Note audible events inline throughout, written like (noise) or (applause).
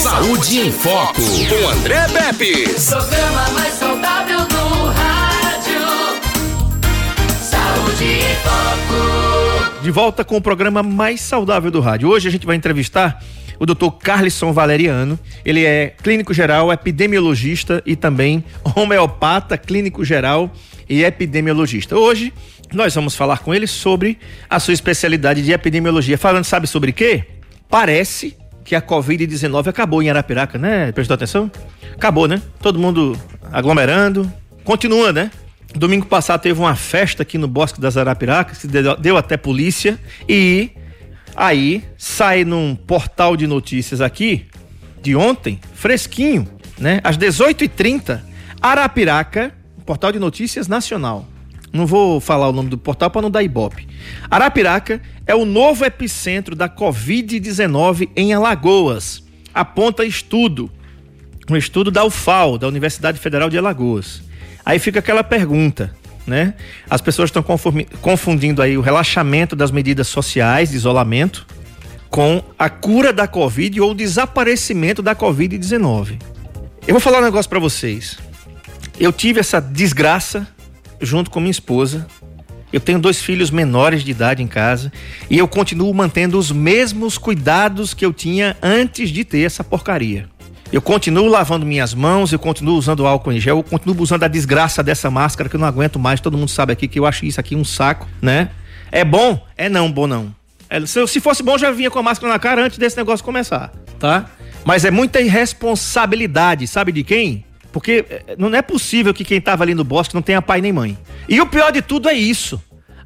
Saúde em Foco, com André Pepe. Programa mais saudável do rádio. Saúde em Foco. De volta com o programa mais saudável do rádio. Hoje a gente vai entrevistar o Dr. Carlisson Valeriano. Ele é clínico geral, epidemiologista e também homeopata, clínico geral e epidemiologista. Hoje nós vamos falar com ele sobre a sua especialidade de epidemiologia. Falando, sabe sobre quê? Parece que a Covid-19 acabou em Arapiraca, né? Prestou atenção? Acabou, né? Todo mundo aglomerando. Continua, né? Domingo passado teve uma festa aqui no Bosque das Arapiracas, que deu, até polícia. E aí sai num portal de notícias aqui, de ontem, fresquinho, né? Às 18h30, Arapiraca, portal de notícias nacional. Não vou falar o nome do portal para não dar ibope. Arapiraca é o novo epicentro da Covid-19 em Alagoas. Aponta estudo. Um estudo da UFAL, da Universidade Federal de Alagoas. Aí fica aquela pergunta, né? As pessoas estão confundindo aí o relaxamento das medidas sociais de isolamento com a cura da Covid ou o desaparecimento da Covid-19. Eu vou falar um negócio para vocês. Eu tive essa desgraça junto com minha esposa. Eu tenho dois filhos menores de idade em casa e eu continuo mantendo os mesmos cuidados que eu tinha antes de ter essa porcaria. Eu continuo lavando minhas mãos, eu continuo usando álcool em gel, eu continuo usando a desgraça dessa máscara que eu não aguento mais. Todo mundo sabe aqui que eu acho isso aqui um saco, né? É bom? É não, bom não. É, se, fosse bom, já vinha com a máscara na cara antes desse negócio começar, tá? Mas é muita irresponsabilidade, sabe de quem? Porque é, não é possível que quem estava ali no bosque não tenha pai nem mãe. E o pior de tudo é isso.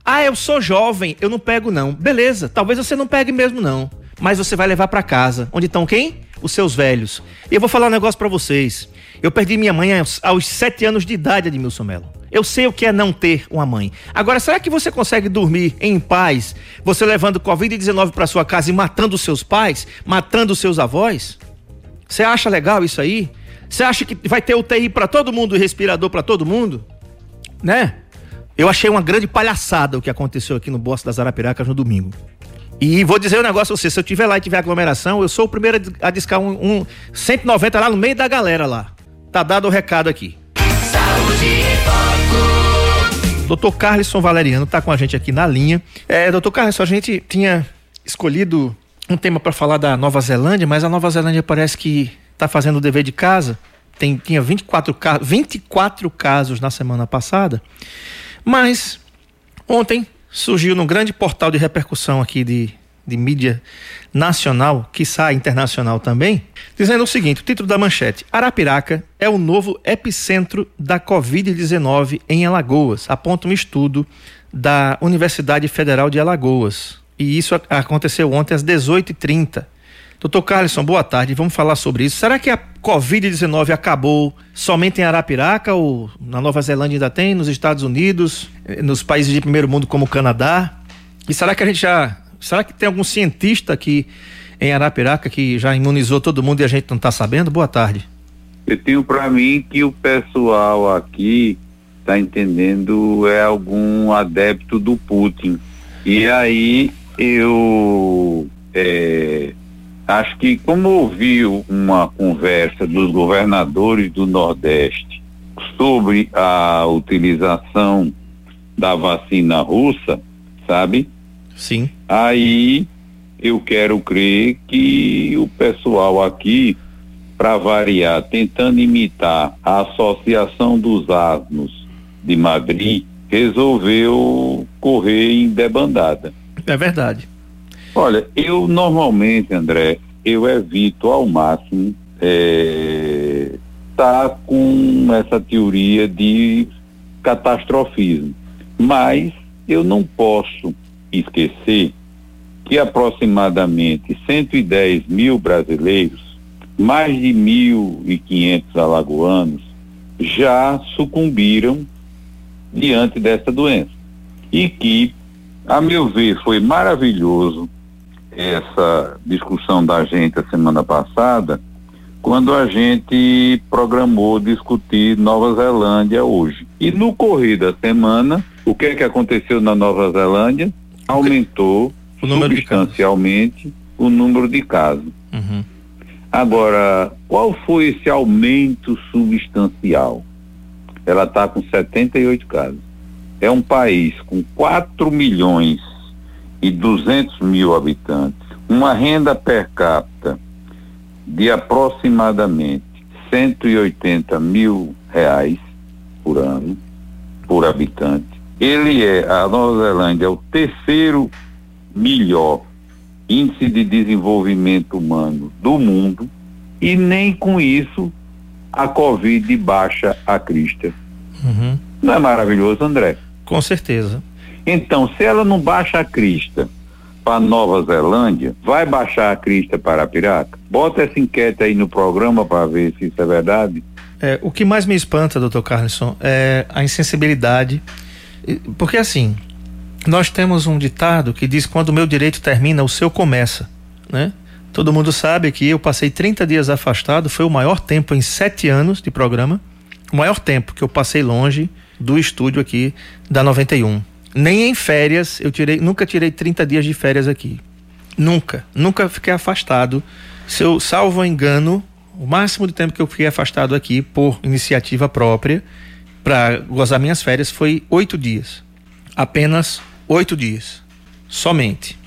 Ah, eu sou jovem, eu não pego não. Beleza, talvez você não pegue mesmo não. Mas você vai levar para casa. Onde estão quem? Os seus velhos. E eu vou falar um negócio para vocês. Eu perdi minha mãe aos, aos sete anos de idade, Admilson Melo. Eu sei o que é não ter uma mãe. Agora, será que você consegue dormir em paz, você levando Covid-19 para sua casa e matando seus pais, matando seus avós? Você acha legal isso aí? Você acha que vai ter UTI para todo mundo e respirador para todo mundo? Né? Eu achei uma grande palhaçada o que aconteceu aqui no Bosque das Arapiracas no domingo. E vou dizer um negócio a você, se eu tiver lá e tiver aglomeração, eu sou o primeiro a discar um, um 190 lá no meio da galera lá. Tá dado o recado aqui. Doutor Carlson Valeriano tá com a gente aqui na linha. É, doutor Carlson, a gente tinha escolhido um tema para falar da Nova Zelândia, mas a Nova Zelândia parece que está fazendo o dever de casa. Tem, tinha 24, 24 casos na semana passada. Mas ontem surgiu num grande portal de repercussão aqui de, de mídia nacional, sai internacional também, dizendo o seguinte: o título da manchete: Arapiraca é o novo epicentro da Covid-19 em Alagoas, aponta um estudo da Universidade Federal de Alagoas. E isso aconteceu ontem às 18h30. Doutor Carlson, boa tarde. Vamos falar sobre isso. Será que a Covid-19 acabou somente em Arapiraca ou na Nova Zelândia ainda tem, nos Estados Unidos, eh, nos países de primeiro mundo como o Canadá? E será que a gente já. Será que tem algum cientista aqui em Arapiraca que já imunizou todo mundo e a gente não está sabendo? Boa tarde. Eu tenho para mim que o pessoal aqui está entendendo é algum adepto do Putin. E aí eu acho que como ouvi uma conversa dos governadores do Nordeste sobre a utilização da vacina russa, sabe? Sim. Aí eu quero crer que o pessoal aqui, para variar, tentando imitar a Associação dos Asnos de Madrid, resolveu correr em debandada. É verdade. Olha, eu normalmente, André, eu evito ao máximo é, tá com essa teoria de catastrofismo. Mas eu não posso esquecer que aproximadamente 110 mil brasileiros, mais de 1.500 alagoanos, já sucumbiram diante dessa doença. E que, a meu ver, foi maravilhoso essa discussão da gente a semana passada, quando a gente programou discutir Nova Zelândia hoje. E no correr da semana, o que é que aconteceu na Nova Zelândia? Aumentou O número substancialmente o número de casos. Uhum. Agora, qual foi esse aumento substancial? Ela está com 78 casos. É um país com 4 milhões e 200 mil habitantes, uma renda per capita de aproximadamente 180 mil reais por ano, por habitante. Ele é, a Nova Zelândia é o terceiro melhor índice de desenvolvimento humano do mundo e nem com isso a Covid baixa a crista. Uhum. Não é maravilhoso, André? Com certeza. Então, se ela não baixa a crista para Nova Zelândia, vai baixar a crista para a Piraca? Bota essa enquete aí no programa para ver se isso é verdade. É, o que mais me espanta, doutor Carlson, é a insensibilidade. Porque assim, nós temos um ditado que diz quando o meu direito termina, o seu começa, né? Todo mundo sabe que eu passei 30 dias afastado, foi o maior tempo em sete anos de programa, o maior tempo que eu passei longe do estúdio aqui da 91. Nem em férias eu tirei, nunca tirei 30 dias de férias aqui. Nunca, nunca fiquei afastado. Se eu salvo engano, o máximo de tempo que eu fiquei afastado aqui por iniciativa própria para gozar minhas férias foi oito dias. Apenas oito dias. Somente.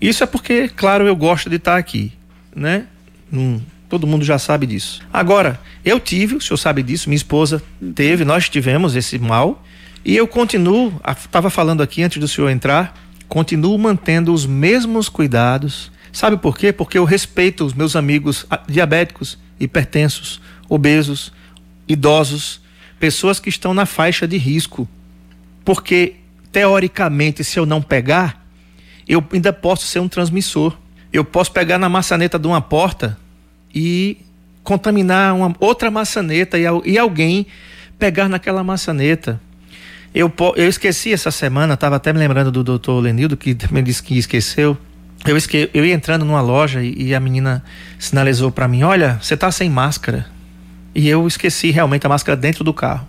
Isso é porque, claro, eu gosto de estar aqui, né? Hum, todo mundo já sabe disso. Agora, eu tive, o senhor sabe disso, minha esposa teve, nós tivemos esse mal e eu continuo, estava falando aqui antes do senhor entrar, continuo mantendo os mesmos cuidados. Sabe por quê? Porque eu respeito os meus amigos diabéticos, hipertensos, obesos, idosos, pessoas que estão na faixa de risco. Porque, teoricamente, se eu não pegar, eu ainda posso ser um transmissor. Eu posso pegar na maçaneta de uma porta e contaminar uma outra maçaneta e, e alguém pegar naquela maçaneta. Eu, eu esqueci essa semana, estava até me lembrando do doutor Lenildo, que também disse que esqueceu. Eu, esque, eu ia entrando numa loja e, e a menina sinalizou para mim: Olha, você tá sem máscara. E eu esqueci realmente a máscara dentro do carro.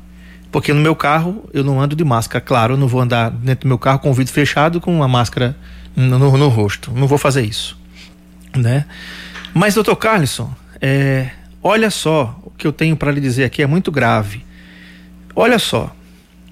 Porque no meu carro eu não ando de máscara. Claro, eu não vou andar dentro do meu carro com o vidro fechado com uma máscara no, no, no rosto. Não vou fazer isso. Né? Mas, doutor Carlson, é, olha só o que eu tenho para lhe dizer aqui é muito grave. Olha só.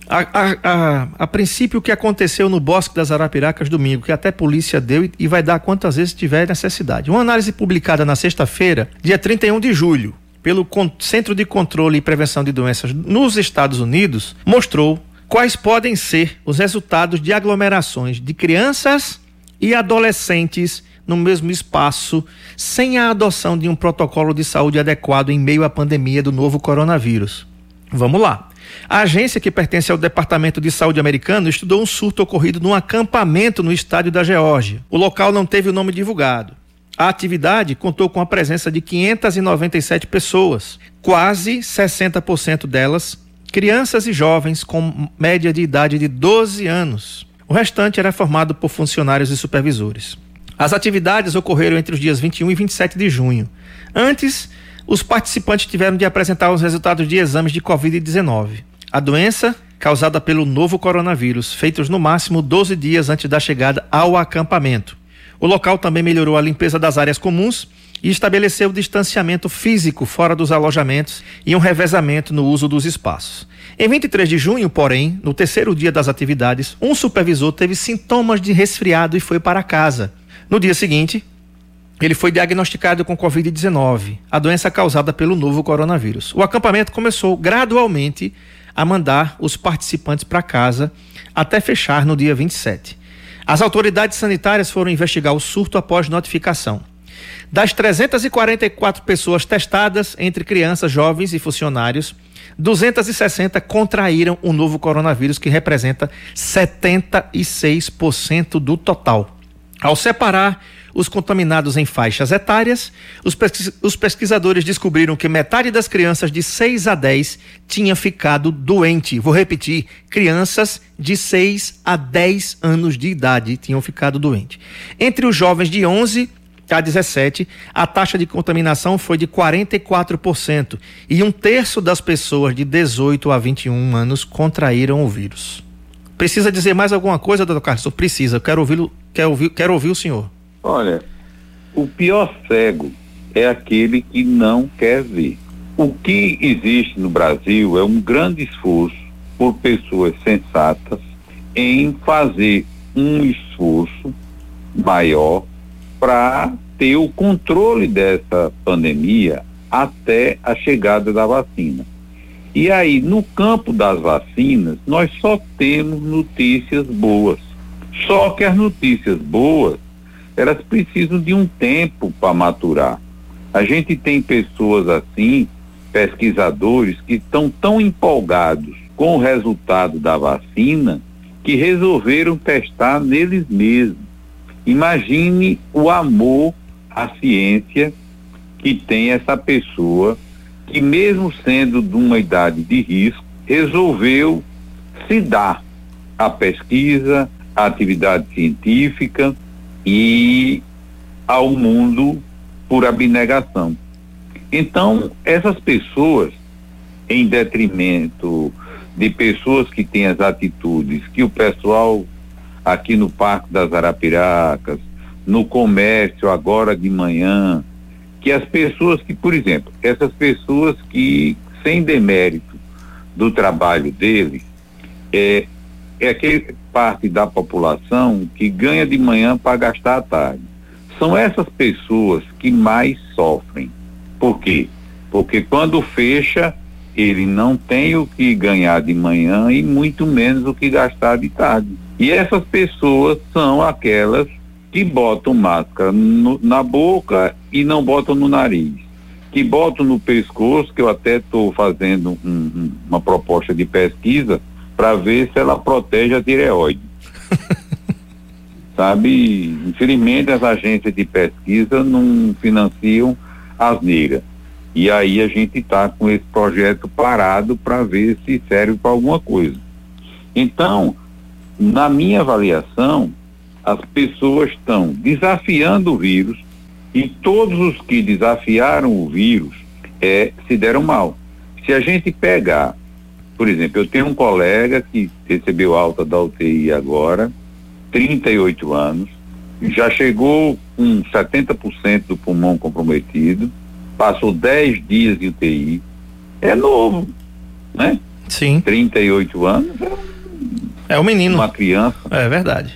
A, a, a, a, princípio, o que aconteceu no Bosque das Arapiracas domingo, que até polícia deu e, e vai dar quantas vezes tiver necessidade. Uma análise publicada na sexta-feira, dia 31 de julho, pelo Centro de Controle e Prevenção de Doenças nos Estados Unidos, mostrou quais podem ser os resultados de aglomerações de crianças e adolescentes no mesmo espaço, sem a adoção de um protocolo de saúde adequado em meio à pandemia do novo coronavírus. Vamos lá. A agência que pertence ao Departamento de Saúde americano estudou um surto ocorrido num acampamento no estádio da Geórgia. O local não teve o nome divulgado. A atividade contou com a presença de 597 pessoas, quase 60% delas crianças e jovens com média de idade de 12 anos. O restante era formado por funcionários e supervisores. As atividades ocorreram entre os dias 21 e 27 de junho. Antes, os participantes tiveram de apresentar os resultados de exames de Covid-19. A doença, causada pelo novo coronavírus, feitos no máximo 12 dias antes da chegada ao acampamento. O local também melhorou a limpeza das áreas comuns e estabeleceu distanciamento físico fora dos alojamentos e um revezamento no uso dos espaços. Em 23 de junho, porém, no terceiro dia das atividades, um supervisor teve sintomas de resfriado e foi para casa. No dia seguinte, ele foi diagnosticado com Covid-19, a doença causada pelo novo coronavírus. O acampamento começou gradualmente a mandar os participantes para casa até fechar no dia 27. As autoridades sanitárias foram investigar o surto após notificação. Das 344 pessoas testadas, entre crianças, jovens e funcionários, 260 contraíram o novo coronavírus, que representa 76% do total. Ao separar os contaminados em faixas etárias, os, pesquis os, pesquisadores descobriram que metade das crianças de 6 a 10 tinha ficado doente. Vou repetir: crianças de 6 a 10 anos de idade tinham ficado doentes. Entre os jovens de 11 a 17, a taxa de contaminação foi de 44% e um terço das pessoas de 18 a 21 anos contraíram o vírus. Precisa dizer mais alguma coisa, doutor Carlos? Precisa. Quero ouvir, quero ouvir, quero ouvir o senhor. Olha, o pior cego é aquele que não quer ver. O que existe no Brasil é um grande esforço por pessoas sensatas em fazer um esforço maior para ter o controle dessa pandemia até a chegada da vacina. E aí, no campo das vacinas, nós só temos notícias boas. Só que as notícias boas, elas precisam de um tempo para maturar. A gente tem pessoas assim, pesquisadores, que estão tão empolgados com o resultado da vacina que resolveram testar neles mesmos. Imagine o amor à ciência que tem essa pessoa que, mesmo sendo de uma idade de risco, resolveu se dar à pesquisa, à atividade científica e ao mundo por abnegação. Então, essas pessoas, em detrimento de pessoas que têm as atitudes que o pessoal aqui no Parque das Arapiracas, no comércio agora de manhã, que as pessoas que, por exemplo, essas pessoas que, sem demérito do trabalho deles, é, é aquele parte da população que ganha de manhã para gastar à tarde. São essas pessoas que mais sofrem. Por quê? Porque quando fecha, ele não tem o que ganhar de manhã e muito menos o que gastar de tarde. E essas pessoas são aquelas que botam máscara no, na boca e não botam no nariz, que botam no pescoço, que eu até estou fazendo um, um, uma proposta de pesquisa para ver se ela protege a tireoide. (laughs) Sabe, infelizmente as agências de pesquisa não financiam as negras. E aí a gente está com esse projeto parado para ver se serve para alguma coisa. Então, na minha avaliação, as pessoas estão desafiando o vírus e todos os que desafiaram o vírus é, se deram mal. Se a gente pegar, por exemplo, eu tenho um colega que recebeu alta da UTI agora, 38 anos, já chegou com 70% do pulmão comprometido, passou 10 dias de UTI, é novo, né? Sim. 38 anos é, é um menino. Uma criança. É verdade.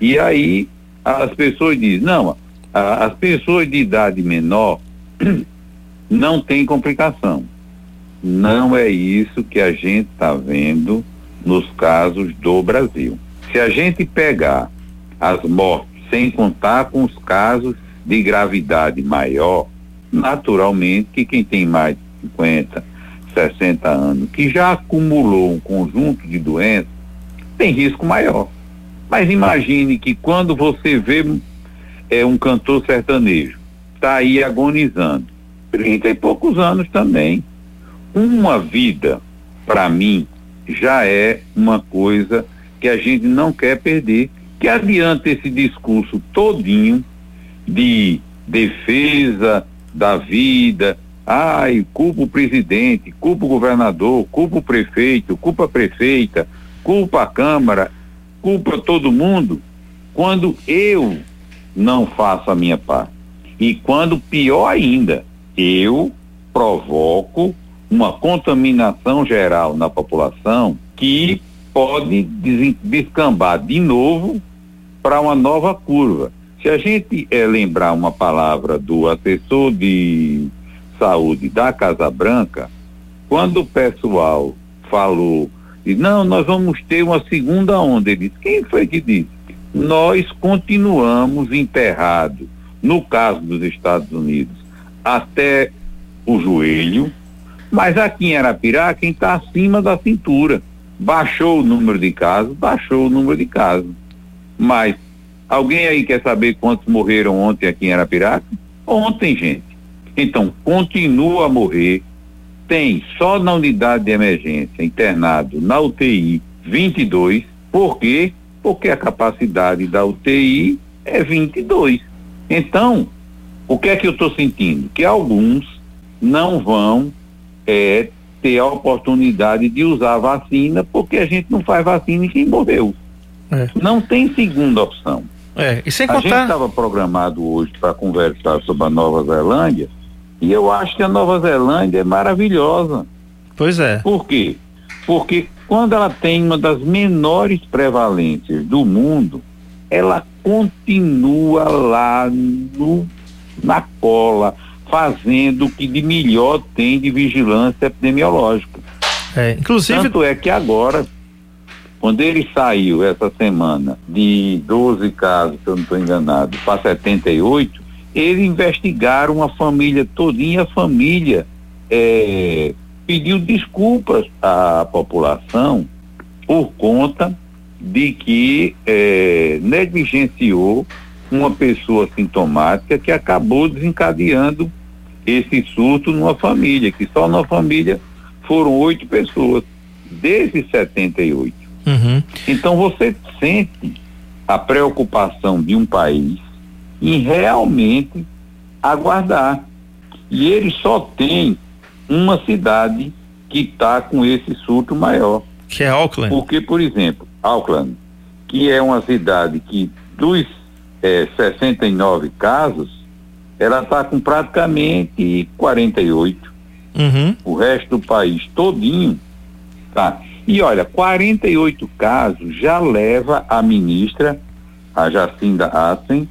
E aí as pessoas dizem, não, as pessoas de idade menor (clears throat) não tem complicação. Não é isso que a gente está vendo nos casos do Brasil. Se a gente pegar as mortes sem contar com os casos de gravidade maior, naturalmente que quem tem mais de 50, 60 anos, que já acumulou um conjunto de doenças, tem risco maior. Mas imagine que quando você vê é, um cantor sertanejo, está aí agonizando, 30 e poucos anos também. Uma vida, para mim, já é uma coisa que a gente não quer perder. Que adianta esse discurso todinho de defesa da vida, ai, culpa o presidente, culpa o governador, culpa o prefeito, culpa a prefeita, culpa a Câmara culpa todo mundo quando eu não faço a minha parte. E quando, pior ainda, eu provoco uma contaminação geral na população que pode descambar de novo para uma nova curva. Se a gente é, lembrar uma palavra do assessor de saúde da Casa Branca, quando o pessoal falou Diz, não, nós vamos ter uma segunda onda. Ele disse, quem foi que disse? Nós continuamos enterrados, no caso dos Estados Unidos, até o joelho, mas aqui em Arapirá, quem está acima da cintura. Baixou o número de casos, baixou o número de casos. Mas alguém aí quer saber quantos morreram ontem aqui em Arapiraca? Ontem, gente. Então, continua a morrer tem só na unidade de emergência internado na UTI 22, por quê? Porque a capacidade da UTI é 22. Então, o que é que eu estou sentindo? Que alguns não vão é, ter a oportunidade de usar a vacina porque a gente não faz vacina em quem morreu. É. Não tem segunda opção. É, e sem A gente contar. estava programado hoje para conversar sobre a Nova Zelândia e eu acho que a Nova Zelândia é maravilhosa. Pois é. Por quê? Porque quando ela tem uma das menores prevalências do mundo, ela continua lá no, na cola, fazendo o que de melhor tem de vigilância epidemiológica. é. Inclusive, Tanto é que agora, quando ele saiu essa semana de 12 casos, se eu não estou enganado, para 78, eles investigaram uma família todinha, a família eh, pediu desculpas à população por conta de que eh, negligenciou uma pessoa sintomática que acabou desencadeando esse surto numa família, que só na família foram oito pessoas, desses 78. Uhum. Então você sente a preocupação de um país em realmente aguardar. E ele só tem uma cidade que está com esse surto maior. que é Auckland. Porque, por exemplo, Auckland, que é uma cidade que dos eh, 69 casos, ela está com praticamente 48 Uhum. o resto do país todinho, tá? E olha, 48 casos já leva a ministra, a Jacinda Assen,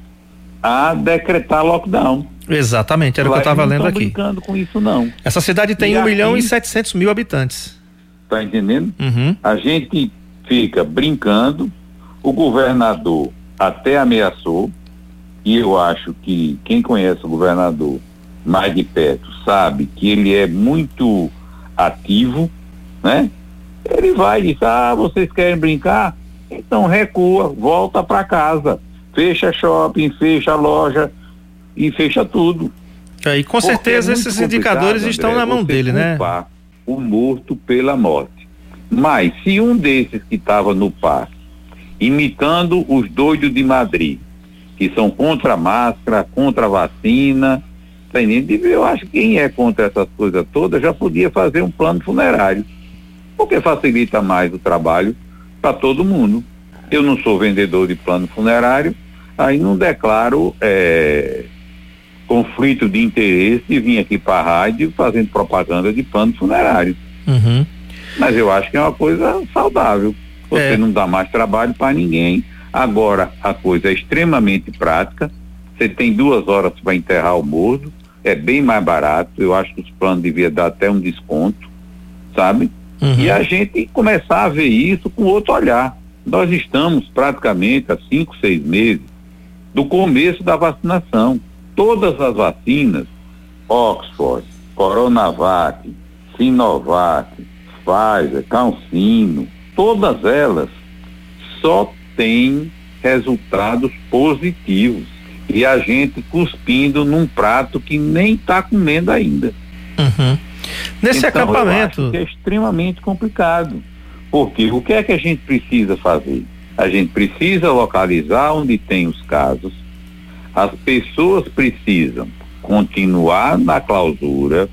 a decretar lockdown. Exatamente, era o que eu estava lendo não aqui. estão brincando com isso não, Essa cidade tem E 1 milhão e aqui- 700 mil habitantes. tá entendendo? Uhum. A gente fica brincando, o governador até ameaçou, e eu acho que quem conhece o governador mais de perto sabe que ele é muito ativo, né? Ele vai e diz, ah, vocês querem brincar? Então recua, volta para casa, fecha shopping, fecha loja e fecha tudo. É, e com Porque certeza é esses indicadores complicado, estão André, na mão dele, né? O morto pela morte. Mas se um desses que estava no parque, imitando os doidos de Madrid, que são contra a máscara, contra a vacina, tá eu acho que quem é contra essas coisas todas já podia fazer um plano funerário, porque facilita mais o trabalho para todo mundo. Eu não sou vendedor de plano funerário, aí não declaro eh, conflito de interesse de vir aqui para a rádio fazendo propaganda de plano funerário. Uhum. Mas eu acho que é uma coisa saudável. Você É. não dá mais trabalho para ninguém. Agora, a coisa é extremamente prática. Você tem duas horas para enterrar o morto. É bem mais barato. Eu acho que os planos deviam dar até um desconto, sabe? Uhum. E a gente começar a ver isso com outro olhar. Nós estamos praticamente há cinco, seis meses do começo da vacinação. Todas as vacinas, Oxford, Coronavac, Sinovac, Pfizer, Cancino, todas elas só têm resultados positivos. E a gente cuspindo num prato que nem está comendo ainda. Uhum. Nesse Então, acampamento, é extremamente complicado. Porque o que é que a gente precisa fazer? A gente precisa localizar onde tem os casos. As pessoas precisam continuar na clausura,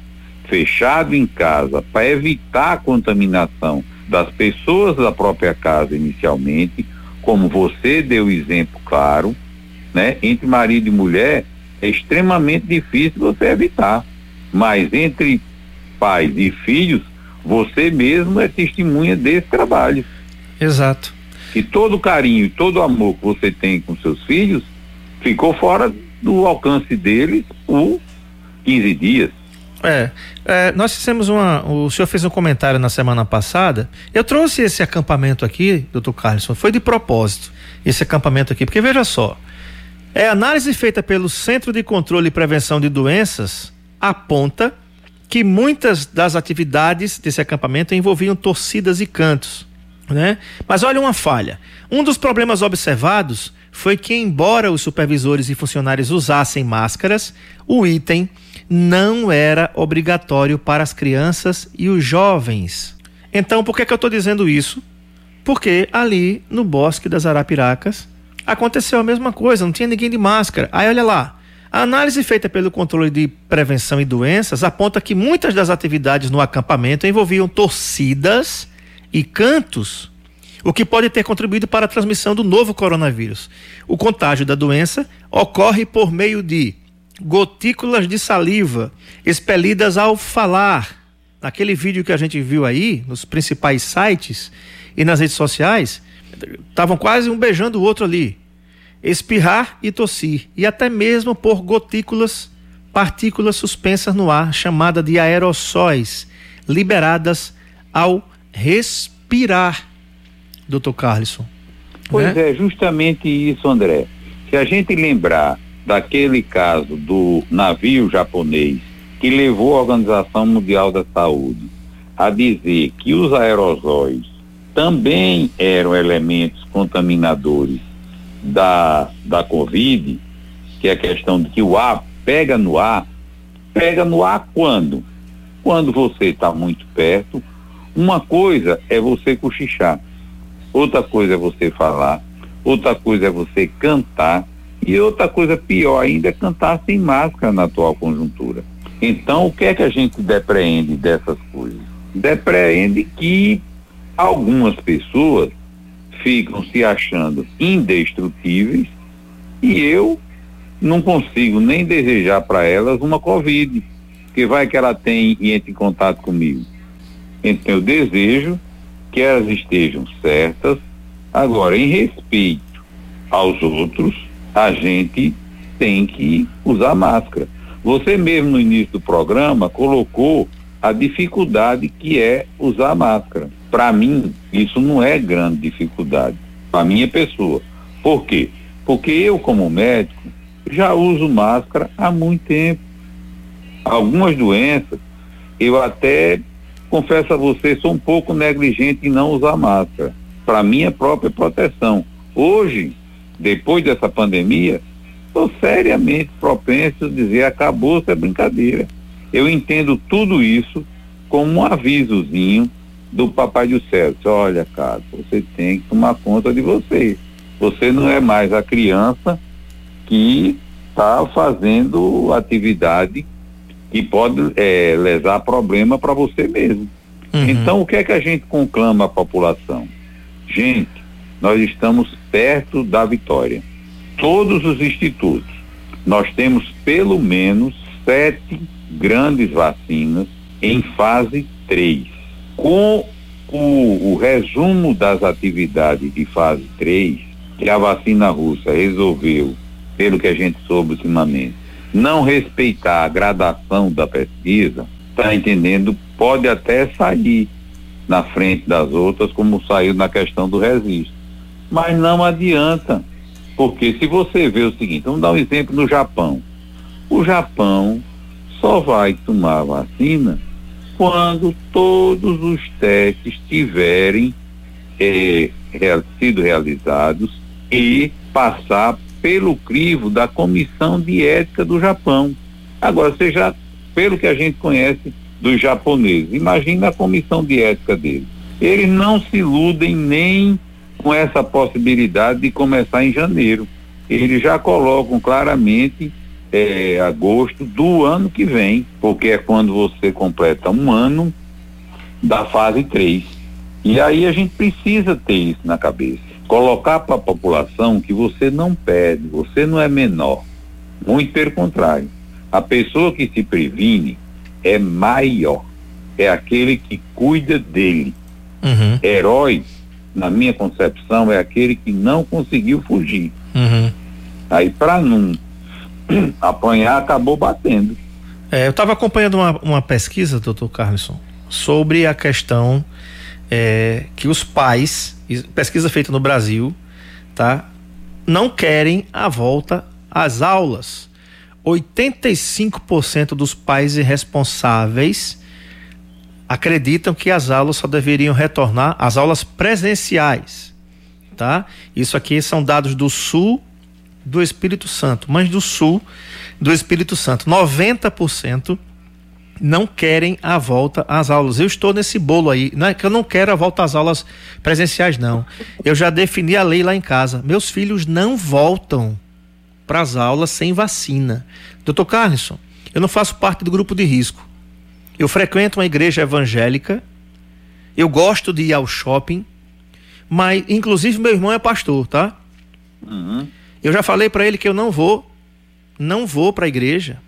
fechado em casa, para evitar a contaminação das pessoas da própria casa inicialmente, como você deu exemplo claro, né? Entre marido e mulher é extremamente difícil você evitar. Mas entre pais e filhos, você mesmo é testemunha desse trabalho. exato. Que todo o carinho e todo o amor que você tem com seus filhos ficou fora do alcance deles por 15 dias. É, é, nós fizemos uma. O senhor fez um comentário na semana passada. Eu trouxe esse acampamento aqui, doutor Carlson, foi de propósito, esse acampamento aqui, porque veja só. É análise feita pelo Centro de Controle e Prevenção de Doenças aponta que muitas das atividades desse acampamento envolviam torcidas e cantos, né? Mas olha uma falha. Um dos problemas observados foi que embora os supervisores e funcionários usassem máscaras, o item não era obrigatório para as crianças e os jovens. Então, por que, que eu estou dizendo isso? Porque ali no Bosque das Arapiracas aconteceu a mesma coisa, não tinha ninguém de máscara. Aí olha lá, a análise feita pelo controle de prevenção e doenças aponta que muitas das atividades no acampamento envolviam torcidas e cantos, o que pode ter contribuído para a transmissão do novo coronavírus. O contágio da doença ocorre por meio de gotículas de saliva expelidas ao falar. Naquele vídeo que a gente viu aí, nos principais sites e nas redes sociais, estavam quase um beijando o outro ali. Espirrar e tossir, e até mesmo por gotículas, partículas suspensas no ar, chamada de aerossóis, liberadas ao respirar. Doutor Carlson. Pois né? é, justamente isso, André. Se a gente lembrar daquele caso do navio japonês que levou a Organização Mundial da Saúde a dizer que os aerosóis também eram elementos contaminadores da, da Covid, que é a questão de que o ar pega no ar, pega no ar quando? Quando você está muito perto. Uma coisa é você cochichar, outra coisa é você falar, outra coisa é você cantar, e outra coisa pior ainda é cantar sem máscara na atual conjuntura. Então, o que é que a gente depreende dessas coisas? Depreende que algumas pessoas ficam se achando indestrutíveis e eu não consigo nem desejar para elas uma Covid, que vai que ela tem e entre em contato comigo. Então eu desejo que elas estejam certas. Agora, em respeito aos outros, a gente tem que usar máscara. Você mesmo no início do programa colocou a dificuldade que é usar máscara. Para mim, isso não é grande dificuldade, para minha pessoa. Por quê? Porque eu, como médico, já uso máscara há muito tempo. Algumas doenças, eu até, confesso a você, sou um pouco negligente em não usar máscara, para minha própria proteção. Hoje, depois dessa pandemia, estou seriamente propenso a dizer acabou essa brincadeira. Eu entendo tudo isso como um avisozinho do Papai do Céu. Olha, cara, você tem que tomar conta de você. Você não é mais a criança que está fazendo atividade que pode é, lesar problema para você mesmo. Uhum. Então, o que é que a gente conclama à população? Gente, nós estamos perto da vitória. Todos os institutos, nós temos pelo menos sete grandes vacinas em fase 3. Com o, o resumo das atividades de fase 3, que a vacina russa resolveu, pelo que a gente soube ultimamente, não respeitar a gradação da pesquisa, está entendendo? Pode até sair na frente das outras, como saiu na questão do registro. Mas não adianta, porque se você vê o seguinte, vamos dar um exemplo no Japão. O Japão só vai tomar vacina quando todos os testes tiverem eh, sido realizados e passar pelo crivo da Comissão de Ética do Japão. Agora, você já, pelo que a gente conhece dos japoneses, imagina a comissão de ética deles. Eles não se iludem nem com essa possibilidade de começar em janeiro. Eles já colocam claramente é, agosto do ano que vem, porque é quando você completa um ano da fase 3. E aí a gente precisa ter isso na cabeça. Colocar para a população que você não perde, você não é menor. Muito pelo contrário. A pessoa que se previne é maior. É aquele que cuida dele. Uhum. Herói, na minha concepção, é aquele que não conseguiu fugir. Uhum. Aí, para não (clears throat) apanhar, acabou batendo. É, eu estava acompanhando uma, uma, pesquisa, doutor Carlson, sobre a questão é, que os pais, pesquisa feita no Brasil, tá, não querem a volta às aulas. 85% dos pais irresponsáveis acreditam que as aulas só deveriam retornar às aulas presenciais, tá? Isso aqui são dados do Sul do Espírito Santo, mas do sul do Espírito Santo. 90% não querem a volta às aulas. Eu estou nesse bolo aí. Não é que eu não quero a volta às aulas presenciais, não. Eu já defini a lei lá em casa. Meus filhos não voltam para as aulas sem vacina. Doutor Carlson, eu não faço parte do grupo de risco. Eu frequento uma igreja evangélica. Eu gosto de ir ao shopping Mas, inclusive, meu irmão é pastor, tá? Uhum. Eu já falei para ele que eu não vou, não vou para a igreja.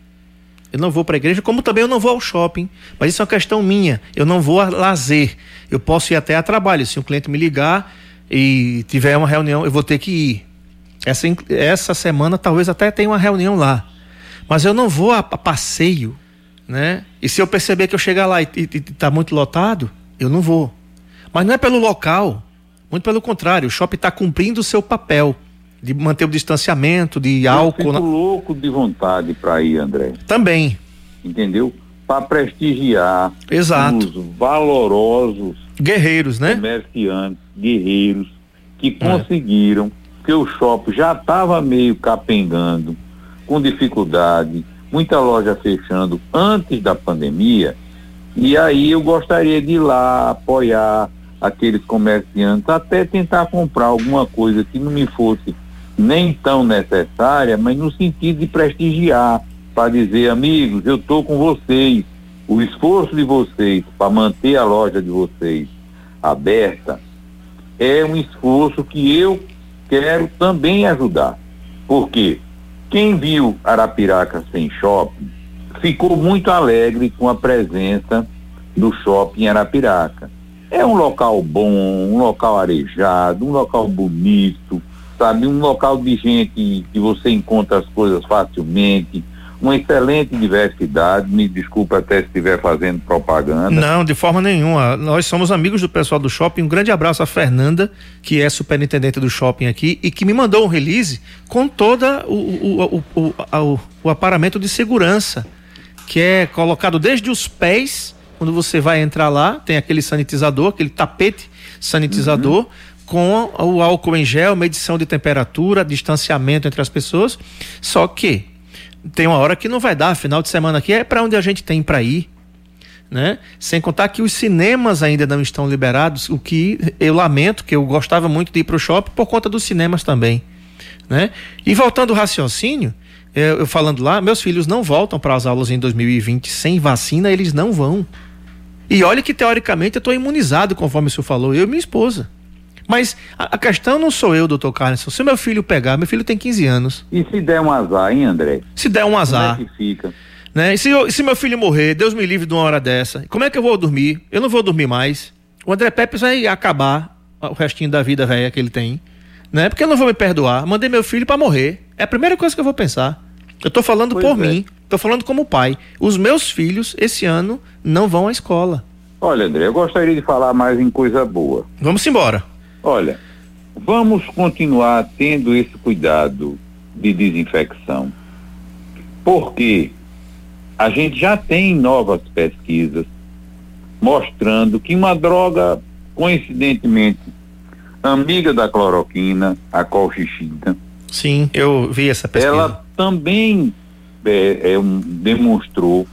Eu não vou para a igreja, como também eu não vou ao shopping. Mas isso é uma questão minha. Eu não vou a lazer. Eu posso ir até a trabalho. Se um cliente me ligar e tiver uma reunião, eu vou ter que ir. Essa, essa semana talvez até tenha uma reunião lá. Mas eu não vou a, a passeio, né? E se eu perceber que eu chegar lá e, e, e tá muito lotado, eu não vou. Mas não é pelo local. Muito pelo contrário, o shopping está cumprindo o seu papel de manter o distanciamento, de álcool. Eu fico louco de vontade para ir, André. Também. Entendeu? Para prestigiar Exato. os valorosos guerreiros, né? Comerciantes, guerreiros que é. conseguiram, que o shopping já estava meio capengando, com dificuldade, muita loja fechando antes da pandemia. E aí eu gostaria de ir lá apoiar aqueles comerciantes, até tentar comprar alguma coisa que não me fosse nem tão necessária, mas no sentido de prestigiar, para dizer, amigos, eu estou com vocês. O esforço de vocês para manter a loja de vocês aberta é um esforço que eu quero também ajudar. Porque quem viu Arapiraca sem shopping ficou muito alegre com a presença do shopping Arapiraca. É um local bom, um local arejado, um local bonito, sabe? Um local de gente que você encontra as coisas facilmente, uma excelente diversidade. Me desculpe até se estiver fazendo propaganda. Não, de forma nenhuma. Nós somos amigos do pessoal do shopping. Um grande abraço à Fernanda, que é superintendente do shopping aqui e que me mandou um release com todo o, o, o, o, o aparamento de segurança, que é colocado desde os pés, quando você vai entrar lá, tem aquele sanitizador, aquele tapete sanitizador. Uhum com o álcool em gel, medição de temperatura, distanciamento entre as pessoas. Só que tem uma hora que não vai dar, final de semana aqui é para onde a gente tem para ir. Né? Sem contar que os cinemas ainda não estão liberados, o que eu lamento, que eu gostava muito de ir para o shopping por conta dos cinemas também. Né? E voltando ao raciocínio, eu, eu falando lá, meus filhos não voltam para as aulas em 2020 sem vacina, eles não vão. E olha que teoricamente eu estou imunizado, conforme o senhor falou, eu e minha esposa. Mas a, a questão não sou eu, doutor Carlos. Se meu filho pegar, meu filho tem 15 anos. E se der um azar, hein, André? Se der um azar. Como é que fica? Né? E se, eu, se meu filho morrer, Deus me livre de uma hora dessa, como é que eu vou dormir? Eu não vou dormir mais. O André Pepe vai acabar o restinho da vida velha que ele tem. Né? Porque eu não vou me perdoar. Mandei meu filho para morrer. É a primeira coisa que eu vou pensar. Eu tô falando pois por é. mim, tô falando como pai. Os meus filhos, esse ano, não vão à escola. Olha, André, eu gostaria de falar mais em coisa boa. Vamos embora. Olha, vamos continuar tendo esse cuidado de desinfecção, porque a gente já tem novas pesquisas mostrando que uma droga, coincidentemente, amiga da cloroquina, a colchicina. Sim, eu vi essa pesquisa. Ela também é, é demonstrou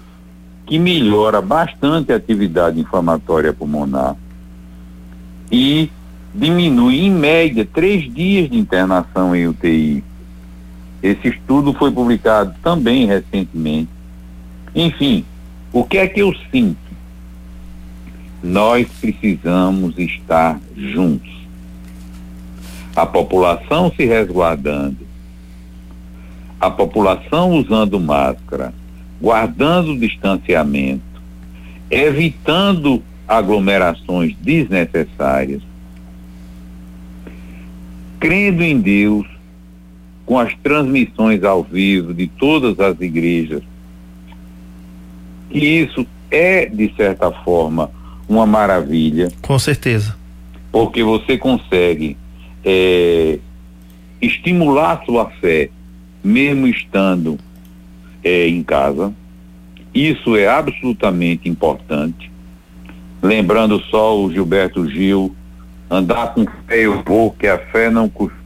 que melhora bastante a atividade inflamatória pulmonar e diminui em média três dias de internação em UTI. Esse estudo foi publicado também recentemente. Enfim, o que é que eu sinto? Nós precisamos estar juntos. A população se resguardando, a população usando máscara, guardando o distanciamento, evitando aglomerações desnecessárias crendo em Deus, com as transmissões ao vivo de todas as igrejas, que isso é, de certa forma, uma maravilha. Com certeza. Porque você consegue é, estimular sua fé, mesmo estando é, em casa. Isso é absolutamente importante. Lembrando só o Gilberto Gil, andar com fé eu vou, que a fé não custa.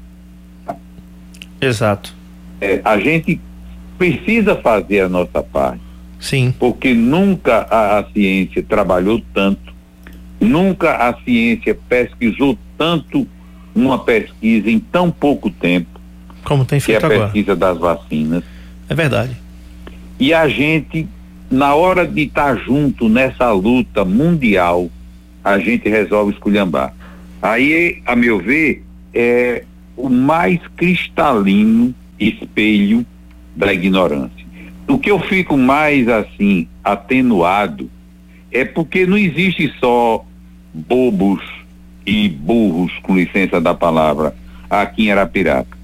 Exato. É, a gente precisa fazer a nossa parte. Sim. Porque nunca a, a, ciência trabalhou tanto, nunca a ciência pesquisou tanto uma pesquisa em tão pouco tempo. Como tem feito que é a pesquisa das vacinas. É verdade. E a gente, na hora de estar junto nessa luta mundial, a gente resolve esculhambar. Aí, a meu ver, é o mais cristalino espelho da ignorância. O que eu fico mais assim atenuado é porque não existe só bobos e burros, com licença da palavra, aqui em Arapiraca.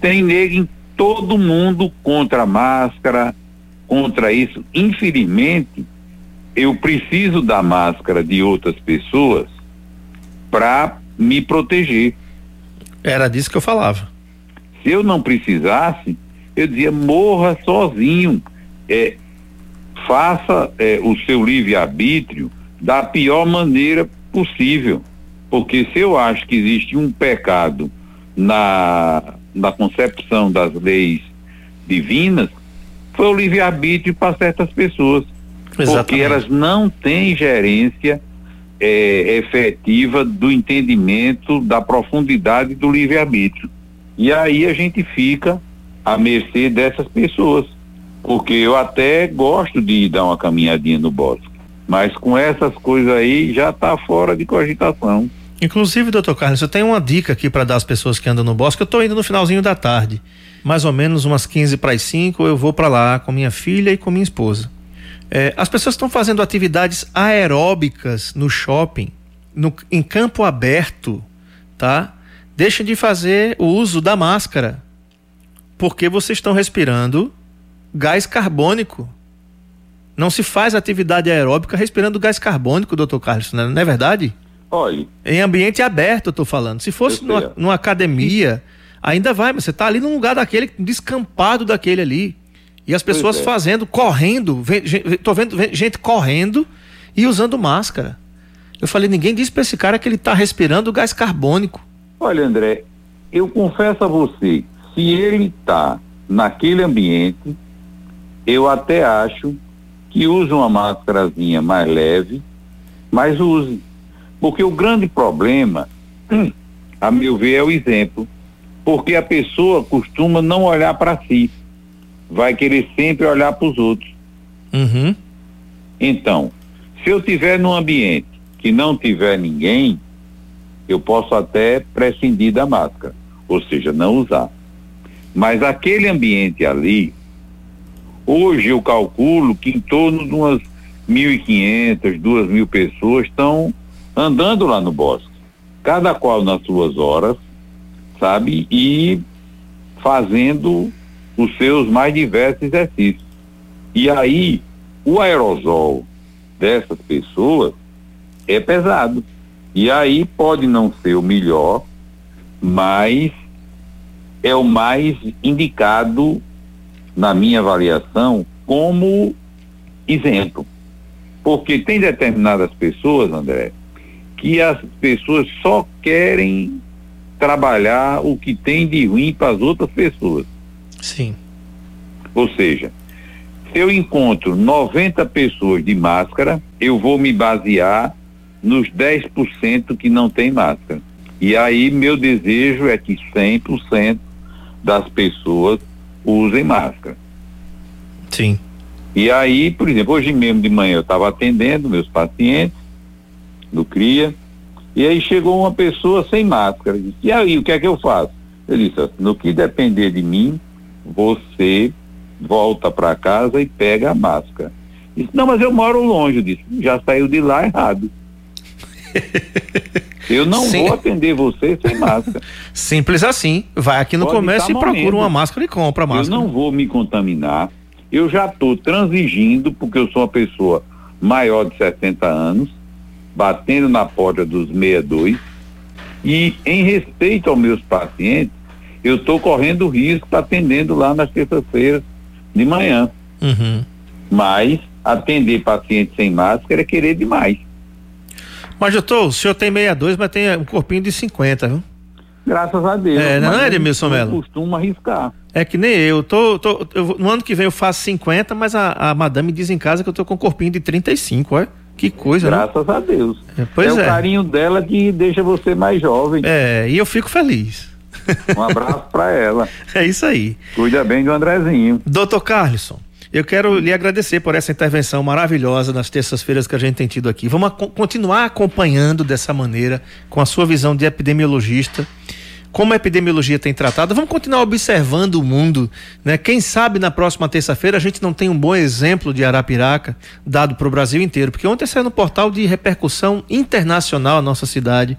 Tem negro em todo mundo contra a máscara, contra isso. Infelizmente, eu preciso da máscara de outras pessoas para me proteger. Era disso que eu falava. Se eu não precisasse, eu dizia morra sozinho. É, faça é, o seu livre-arbítrio da pior maneira possível. Porque se eu acho que existe um pecado na, na concepção das leis divinas, foi o livre-arbítrio para certas pessoas. Exatamente. Porque elas não têm gerência é, efetiva do entendimento da profundidade do livre-arbítrio. E aí a gente fica à mercê dessas pessoas. Porque eu até gosto de dar uma caminhadinha no bosque. Mas com essas coisas aí já está fora de cogitação. Inclusive, doutor Carlos, eu tenho uma dica aqui para dar às pessoas que andam no bosque. Eu estou indo no finalzinho da tarde, mais ou menos umas 15 para as 5, eu vou para lá com minha filha e com minha esposa. É, as pessoas estão fazendo atividades aeróbicas no shopping, no, em campo aberto, tá? Deixem de fazer o uso da máscara, porque vocês estão respirando gás carbônico. Não se faz atividade aeróbica respirando gás carbônico, doutor Carlos, não é, não é verdade? Olha. Em ambiente aberto, eu tô falando. Se fosse numa, numa, academia, ainda vai, mas você tá ali num lugar daquele, descampado daquele ali. E as pessoas é. fazendo, correndo, tô vendo gente correndo e usando máscara. Eu falei, ninguém disse para esse cara que ele tá respirando gás carbônico. Olha, André, eu confesso a você, se ele tá naquele ambiente, eu até acho que use uma máscarazinha mais leve, mas use. Porque o grande problema, (clears throat) a meu ver, é o exemplo. Porque a pessoa costuma não olhar para si, vai querer sempre olhar para os outros. Uhum. Então, se eu tiver num ambiente que não tiver ninguém, eu posso até prescindir da máscara, ou seja, não usar. Mas aquele ambiente ali, hoje eu calculo que em torno de umas 1.500, 2.000 pessoas estão andando lá no bosque, cada qual nas suas horas, sabe? E fazendo os seus mais diversos exercícios. E aí, o aerosol dessas pessoas é pesado. E aí pode não ser o melhor, mas é o mais indicado, na minha avaliação, como exemplo. Porque tem determinadas pessoas, André, que as pessoas só querem trabalhar o que tem de ruim para as outras pessoas. Sim. Ou seja, se eu encontro 90 pessoas de máscara, eu vou me basear nos 10% que não tem máscara. E aí meu desejo é que 100% das pessoas usem máscara. Sim. E aí, por exemplo, hoje mesmo de manhã eu estava atendendo meus pacientes do CRIA, e aí chegou uma pessoa sem máscara. Disse, e aí, o que é que eu faço? Eu disse, no que depender de mim, você volta para casa e pega a máscara. Disse, não, mas eu moro longe disso. Já saiu de lá errado. (laughs) Eu não Sim. vou atender você sem máscara. Simples assim. Vai aqui no Pode comércio e procura uma máscara e compra a máscara. Eu não vou me contaminar. Eu já estou transigindo, porque eu sou uma pessoa maior de 60 anos, batendo na porta dos 62. E em respeito aos meus pacientes, eu estou correndo risco atendendo lá nas terças-feiras de manhã. Uhum. Mas atender paciente sem máscara é querer demais. Mas, doutor, o senhor tem 62, mas tem um corpinho de 50, viu? Graças a Deus. É, não é, Edmilson Melo? Costuma arriscar. É que nem eu. Tô, tô, eu, no ano que vem eu faço 50, mas a, a madame diz em casa que eu tô com um corpinho de 35, olha. Que coisa, né? Graças né? a Deus. É, pois é, é o carinho dela que deixa você mais jovem. É, e eu fico feliz. Um abraço para ela. É isso aí. Cuida bem do Andrezinho. Doutor Carlson, Eu quero lhe agradecer por essa intervenção maravilhosa nas terças-feiras que a gente tem tido aqui. Vamos continuar acompanhando dessa maneira, com a sua visão de epidemiologista como a epidemiologia tem tratado, vamos continuar observando o mundo, né? Quem sabe na próxima terça-feira a gente não tem um bom exemplo de Arapiraca dado para o Brasil inteiro, porque ontem saiu no portal de repercussão internacional a nossa cidade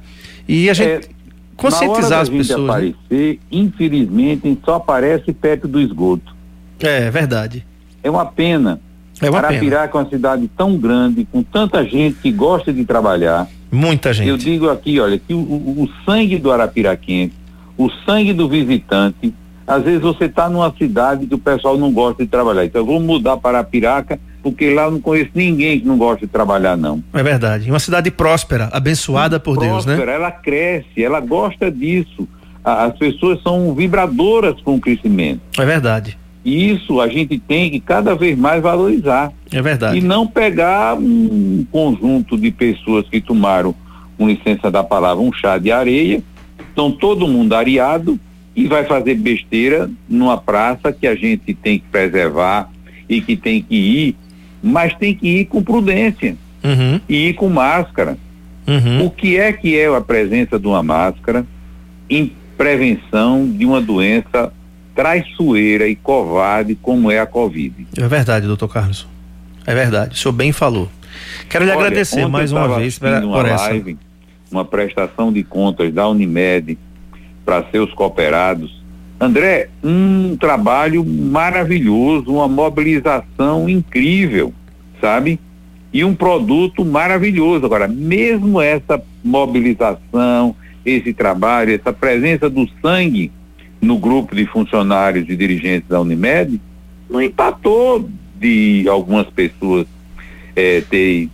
e a gente é, conscientizar as pessoas. Né? Aparecer, né? infelizmente, só aparece perto do esgoto. É, é verdade. É uma pena. É uma Arapiraca pena. é uma cidade tão grande, com tanta gente que gosta de trabalhar. Muita gente. Eu digo aqui, olha, que o, o, sangue do Arapiraquense o sangue do visitante. Às vezes você está numa cidade que o pessoal não gosta de trabalhar. Então eu vou mudar para a Piraca, porque lá eu não conheço ninguém que não gosta de trabalhar, não. É verdade. Uma cidade próspera, abençoada por próspera, Deus, né? Próspera, ela cresce, ela gosta disso. As pessoas são vibradoras com o crescimento. É verdade. E isso a gente tem que cada vez mais valorizar. É verdade. E não pegar um conjunto de pessoas que tomaram, com licença da palavra, um chá de areia então todo mundo areado e vai fazer besteira numa praça que a gente tem que preservar e que tem que ir, mas tem que ir com prudência uhum. e ir com máscara. Uhum. O que é que é a presença de uma máscara em prevenção de uma doença traiçoeira e covarde como é a Covid? É verdade, doutor Carlos. É verdade, o senhor bem falou. Quero lhe Olha, agradecer mais uma vez por, por essa. Live, uma prestação de contas da Unimed para seus cooperados. André, um trabalho maravilhoso, uma mobilização incrível, sabe? E um produto maravilhoso. Agora, mesmo essa mobilização, esse trabalho, essa presença do sangue no grupo de funcionários e dirigentes da Unimed, não empatou de algumas pessoas é, terem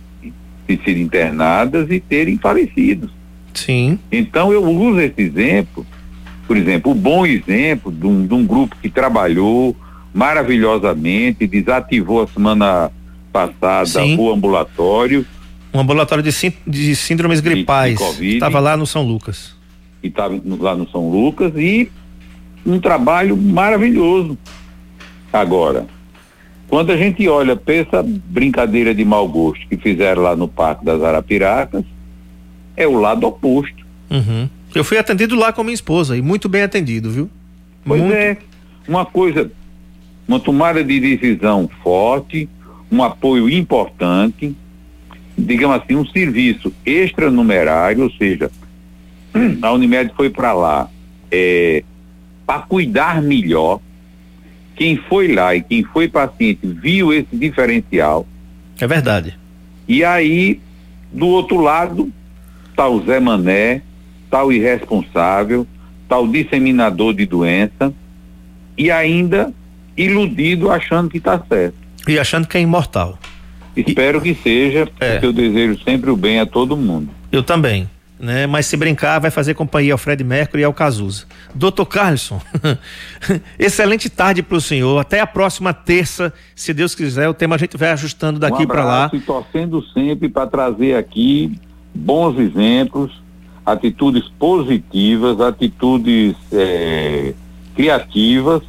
serem internadas e terem falecido. Sim. Então eu uso esse exemplo, por exemplo, o bom exemplo de um, de um grupo que trabalhou maravilhosamente, desativou a semana passada Sim. o ambulatório. Um ambulatório de, de síndromes gripais. Estava lá no São Lucas. E estava lá no São Lucas e um trabalho maravilhoso. Agora, quando a gente olha para essa brincadeira de mau gosto que fizeram lá no Parque das Arapiracas, é o lado oposto. Uhum. Eu fui atendido lá com minha esposa e muito bem atendido, viu? Pois muito... é. Uma coisa, uma tomada de decisão forte, um apoio importante, digamos assim, um serviço extranumerário, ou seja, a Unimed foi para lá é, para cuidar melhor quem foi lá e quem foi paciente viu esse diferencial. É verdade. E aí, do outro lado, está o Zé Mané, o irresponsável, o disseminador de doença e ainda iludido achando que está certo. E achando que é imortal. Espero e... que seja, é. porque eu desejo sempre o bem a todo mundo. Eu também né? Mas se brincar, vai fazer companhia ao Fred Mercury e ao Cazuza. Doutor Carlson, (laughs) excelente tarde para o senhor. Até a próxima terça, se Deus quiser. O tema a gente vai ajustando daqui um para lá. E torcendo sempre para trazer aqui bons exemplos, atitudes positivas, atitudes é, criativas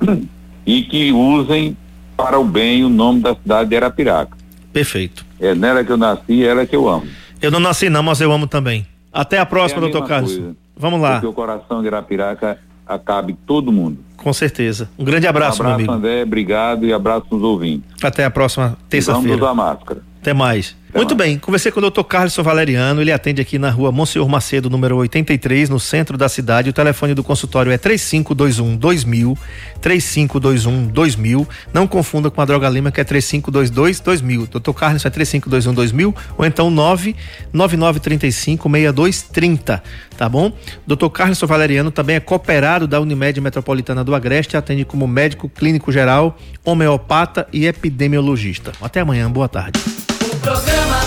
(clears throat) e que usem para o bem o nome da cidade de Arapiraca. Perfeito. É nela que eu nasci, é ela que eu amo. Eu não nasci não, mas eu amo também. Até a próxima, é a doutor Carlos. Coisa. Vamos lá. Que o coração de Irapiraca acabe todo mundo. Com certeza. Um grande abraço, um abraço meu amigo. André, obrigado e abraço nos ouvintes. Até a próxima terça-feira. Vamos usar máscara. Até mais. Muito bem, conversei com o doutor Carlos Valeriano, ele atende aqui na rua Monsenhor Macedo, número 83, no centro da cidade. O telefone do consultório é 3521 2000, 3521 2000. Não confunda com a Droga Lima, que é 3522 2000. Doutor Carlos é 3521 2000 ou então 99935 6230, tá bom? Doutor Carlos Valeriano também é cooperado da Unimed Metropolitana do Agreste, atende como médico clínico geral, homeopata e epidemiologista. Até amanhã, boa tarde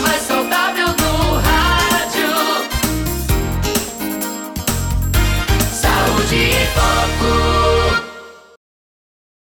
programa mais